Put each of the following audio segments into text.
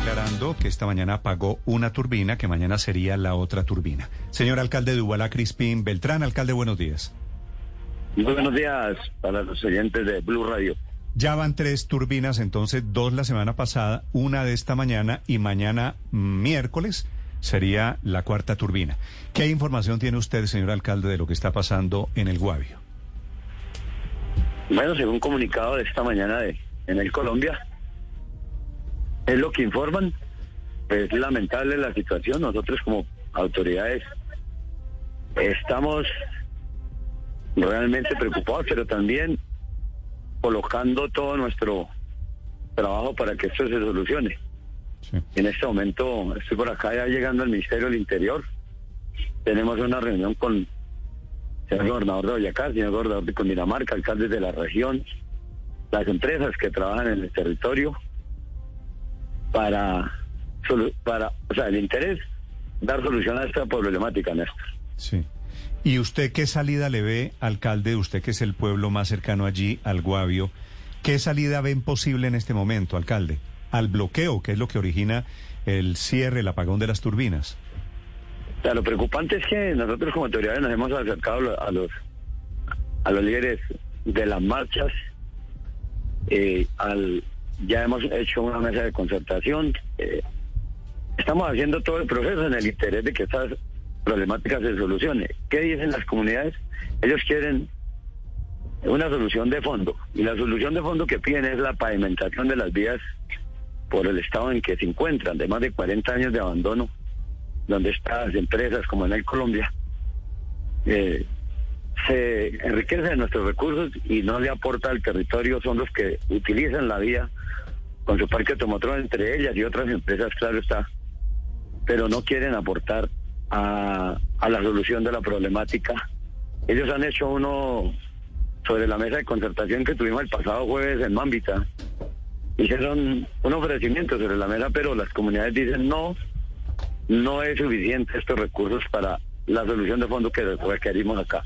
aclarando que esta mañana apagó una turbina, que mañana sería la otra turbina. Señor alcalde de Ubalá, Crispín Beltrán, alcalde, buenos días. Muy buenos días para los oyentes de Blue Radio. Ya van tres turbinas, entonces dos la semana pasada, una de esta mañana y mañana miércoles sería la cuarta turbina. ¿Qué información tiene usted, señor alcalde, de lo que está pasando en el Guavio? Bueno, según comunicado de esta mañana de, en el Colombia, es lo que informan. Es lamentable la situación. Nosotros como autoridades estamos realmente preocupados, pero también colocando todo nuestro trabajo para que esto se solucione. En este momento estoy por acá ya llegando al Ministerio del Interior. Tenemos una reunión con el señor gobernador de Boyacá, señor gobernador de Cundinamarca, alcaldes de la región, las empresas que trabajan en el territorio, para, para o sea, el interés, dar solución a esta problemática, Néstor. Sí. ¿Y usted qué salida le ve, alcalde, usted que es el pueblo más cercano allí, al Guavio, qué salida ven posible en este momento, alcalde? Al bloqueo, que es lo que origina el cierre, el apagón de las turbinas. O sea, lo preocupante es que nosotros como autoridades nos hemos acercado a los a los líderes de las marchas, eh, al, ya hemos hecho una mesa de concertación. Eh, estamos haciendo todo el proceso en el interés de que estas problemáticas se solucionen. ¿Qué dicen las comunidades? Ellos quieren una solución de fondo. Y la solución de fondo que piden es la pavimentación de las vías por el estado en que se encuentran, de más de 40 años de abandono, donde estas empresas como en el Colombia eh, se enriquece de nuestros recursos y no le aporta al territorio, son los que utilizan la vía con su parque automotor entre ellas y otras empresas, claro está, pero no quieren aportar a, a la solución de la problemática. Ellos han hecho uno sobre la mesa de concertación que tuvimos el pasado jueves en Mambita. Hicieron un ofrecimiento sobre la mesa, pero las comunidades dicen no, no es suficiente estos recursos para la solución de fondo que requerimos acá.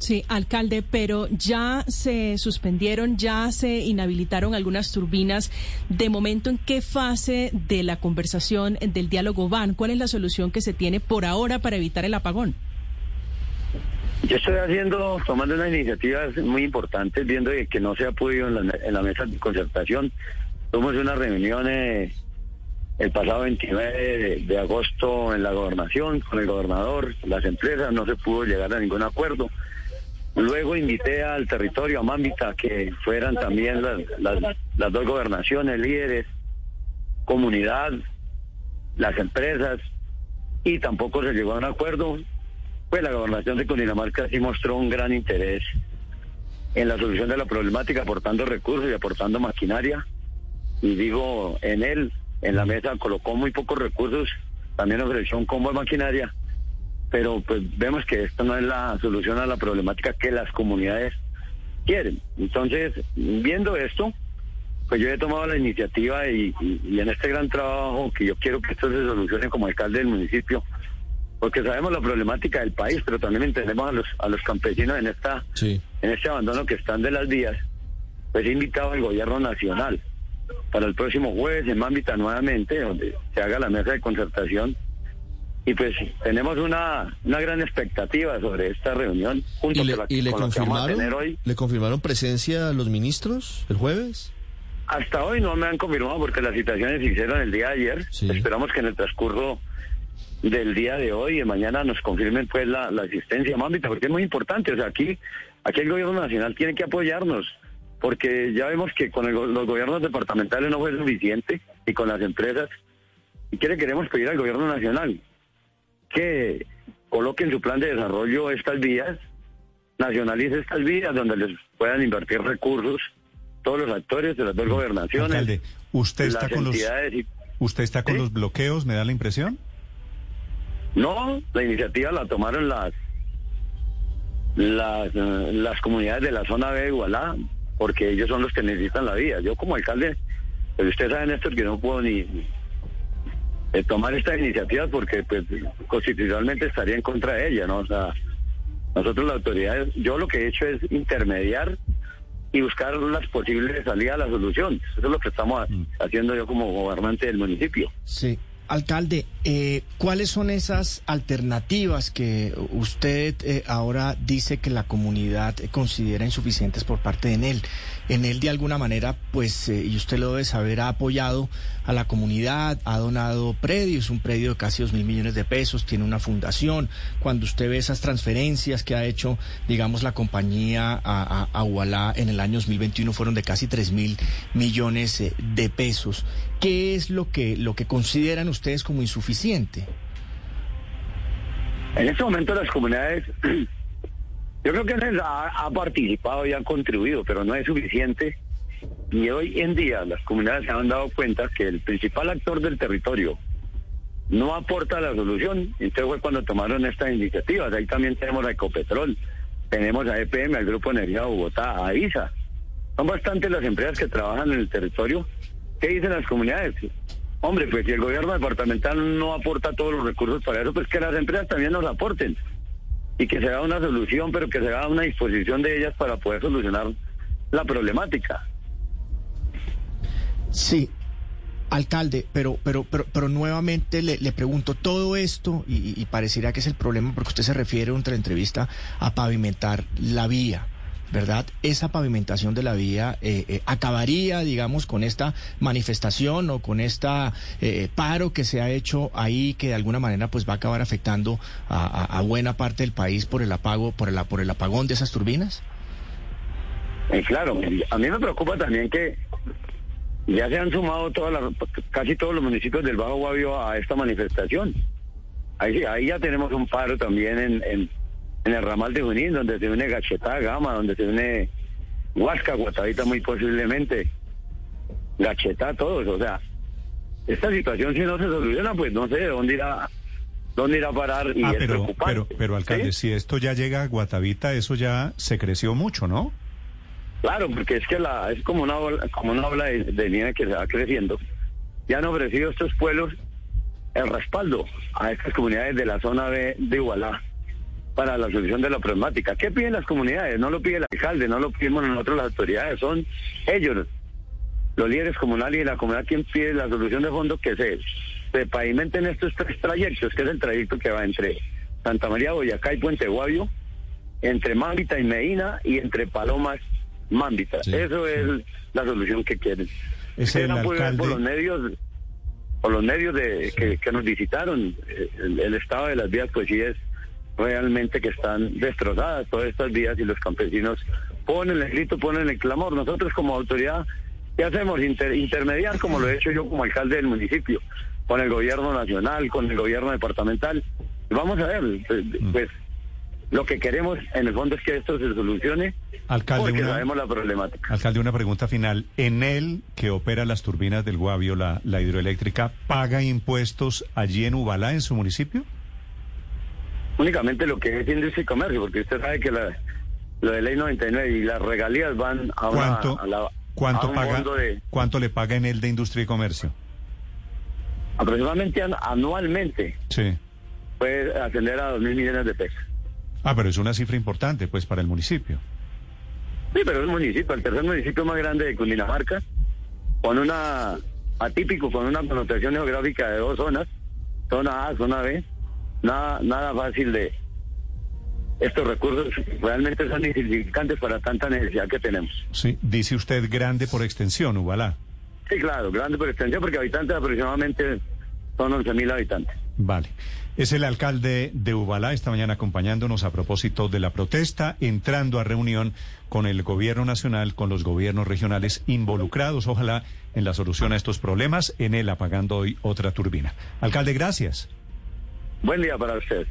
Sí, alcalde, pero ya se suspendieron, ya se inhabilitaron algunas turbinas. De momento, ¿en qué fase de la conversación, del diálogo van? ¿Cuál es la solución que se tiene por ahora para evitar el apagón? Yo estoy haciendo, tomando unas iniciativas muy importantes, viendo que no se ha podido en la, mesa de concertación. Tuvimos una reunión el pasado 29 de agosto en la gobernación con el gobernador, las empresas, no se pudo llegar a ningún acuerdo. Luego invité al territorio, a que fueran también las, dos gobernaciones, líderes, comunidad, las empresas, y tampoco se llegó a un acuerdo. Pues la gobernación de Cundinamarca sí mostró un gran interés en la solución de la problemática, aportando recursos y aportando maquinaria. Y digo, en él, en la mesa, colocó muy pocos recursos, también ofreció un combo de maquinaria pero pues vemos que esto no es la solución a la problemática que las comunidades quieren. Entonces, viendo esto, pues yo he tomado la iniciativa y, en este gran trabajo que yo quiero que esto se solucione como alcalde del municipio, porque sabemos la problemática del país, pero también entendemos a los, a los campesinos en esta en este abandono que están de las vías, pues he invitado al gobierno nacional para el próximo jueves en Mambita nuevamente, donde se haga la mesa de concertación y pues tenemos una, una gran expectativa sobre esta reunión junto ¿Y le, ¿y le confirmaron, hoy. ¿Le confirmaron presencia a los ministros el jueves? Hasta hoy no me han confirmado porque las citaciones se hicieron el día de ayer. Esperamos que en el transcurso del día de hoy y mañana nos confirmen pues la, la asistencia mámbita, porque es muy importante. O sea, aquí, aquí el gobierno nacional tiene que apoyarnos, porque ya vemos que con los gobiernos departamentales no fue suficiente y con las empresas. ¿Y qué le queremos pedir al gobierno nacional? Que coloque en su plan de desarrollo estas vías, nacionalice estas vías donde les puedan invertir recursos todos los actores de las dos gobernaciones. Alcalde, ¿usted está con los usted está con los bloqueos, me da la impresión? No, la iniciativa la tomaron las las, las comunidades de la zona B de Igualá, porque ellos son los que necesitan la vía. Yo como alcalde, pues usted sabe, Néstor, que no puedo ni, eh, tomar esta iniciativa porque pues constitucionalmente estaría en contra de ella, ¿no? O sea, nosotros las autoridades, yo lo que he hecho es intermediar y buscar las posibles salidas a la solución. Eso es lo que estamos Mm. haciendo yo como gobernante del municipio. Sí. Alcalde, eh, ¿cuáles son esas alternativas que usted eh, ahora dice que la comunidad considera insuficientes por parte de Enel? Enel de alguna manera, pues, eh, y usted lo debe saber, ha apoyado a la comunidad, ha donado predios, un predio de casi dos mil millones de pesos, tiene una fundación. Cuando usted ve esas transferencias que ha hecho, digamos, la compañía a, a, en el año 2021 fueron de casi tres mil millones eh, de pesos. ¿Qué es lo que, lo que consideran ustedes como insuficiente? En este momento las comunidades, yo creo que Enel ha, ha participado y ha contribuido, pero no es suficiente. Y hoy en día las comunidades se han dado cuenta que el principal actor del territorio no aporta la solución. Entonces fue cuando tomaron estas iniciativas. Ahí también tenemos a Ecopetrol, tenemos a EPM, al Grupo Energía Bogotá, a ISA. Son bastantes las empresas que trabajan en el territorio. ¿Qué dicen las comunidades? Hombre, pues si el gobierno departamental no aporta todos los recursos para eso, pues que las empresas también nos aporten. Y que se haga una solución, pero que se haga una disposición de ellas para poder solucionar la problemática. Sí, alcalde, pero, pero, pero, pero nuevamente le, pregunto todo esto y, y pareciera que es el problema porque usted se refiere en otra entrevista a pavimentar la vía. ¿Verdad? Esa pavimentación de la vía eh, eh, acabaría, digamos, con esta manifestación o con esta eh, paro que se ha hecho ahí, que de alguna manera pues va a acabar afectando a, buena parte del país por el apago, por el, por el apagón de esas turbinas. Eh, claro, a mí me preocupa también que ya se han sumado todas las, casi todos los municipios del Bajo Guavio a esta manifestación. Ahí, ahí ya tenemos un paro también en, en, en el ramal de Junín, donde se une Gachetá, Gama, donde se une Huasca, Guatavita muy posiblemente, Gachetá, todos. O sea, esta situación si no se soluciona, pues no sé de dónde irá, dónde irá a parar y Ah, es pero, preocupante. pero, pero alcalde, ¿Sí? si esto ya llega a Guatavita, eso ya se creció mucho, ¿no? Claro, porque es que la, es como una ola, como una ola de, nieve que se va creciendo. Ya han ofrecido estos pueblos el respaldo a estas comunidades de la zona de, de Igualá para la solución de la problemática. ¿Qué piden las comunidades? No lo pide el alcalde, no lo pedimos nosotros las autoridades, son ellos, los líderes comunales y la comunidad quien pide la solución de fondo que se, se pavimenten estos tres trayectos, que es el trayecto que va entre Santa María, Boyacá y Puente Guavio, entre Mámbita y Medina y entre Palomas, Mámbita. Sí, Eso sí. es la solución que quieren. Es el por los medios, por los medios de, que, que nos visitaron, eh, el, el estado de las vías pues sí es realmente que están destrozadas todas estas vías y los campesinos ponen el grito, ponen el clamor. Nosotros como autoridad, ¿qué hacemos? Inter- intermediar como lo he hecho yo como alcalde del municipio, con el gobierno nacional, con el gobierno departamental. Vamos a ver, pues, Mm. pues lo que queremos en el fondo es que esto se solucione Alcalde, porque una- sabemos la problemática. Alcalde, una pregunta final. ¿En él, que opera las turbinas del Guavio, la, la hidroeléctrica, paga impuestos allí en Ubalá, en su municipio? únicamente lo que es industria y comercio, porque usted sabe que la, lo de ley 99 y las regalías van a, una, ¿Cuánto, a, la- cuánto a un paga, fondo de ¿Cuánto le paga en él de industria y comercio? aproximadamente an- anualmente Sí. puede ascender a dos mil millones de pesos. Ah, pero es una cifra importante, pues, para el municipio. Sí, pero es un municipio, el tercer municipio más grande de Cundinamarca, con una atípico, con una connotación geográfica de dos zonas, zona A, zona B, nada, nada fácil de estos recursos realmente son insignificantes para tanta necesidad que tenemos. Sí. Dice usted grande por extensión, Ubalá. Sí, claro, grande por extensión, porque habitantes aproximadamente son 11.000 habitantes. Vale. Es el alcalde de Ubalá esta mañana acompañándonos a propósito de la protesta, entrando a reunión con el gobierno nacional, con los gobiernos regionales involucrados, ojalá, en la solución a estos problemas, en él apagando hoy otra turbina. Alcalde, gracias. Buen día para ustedes.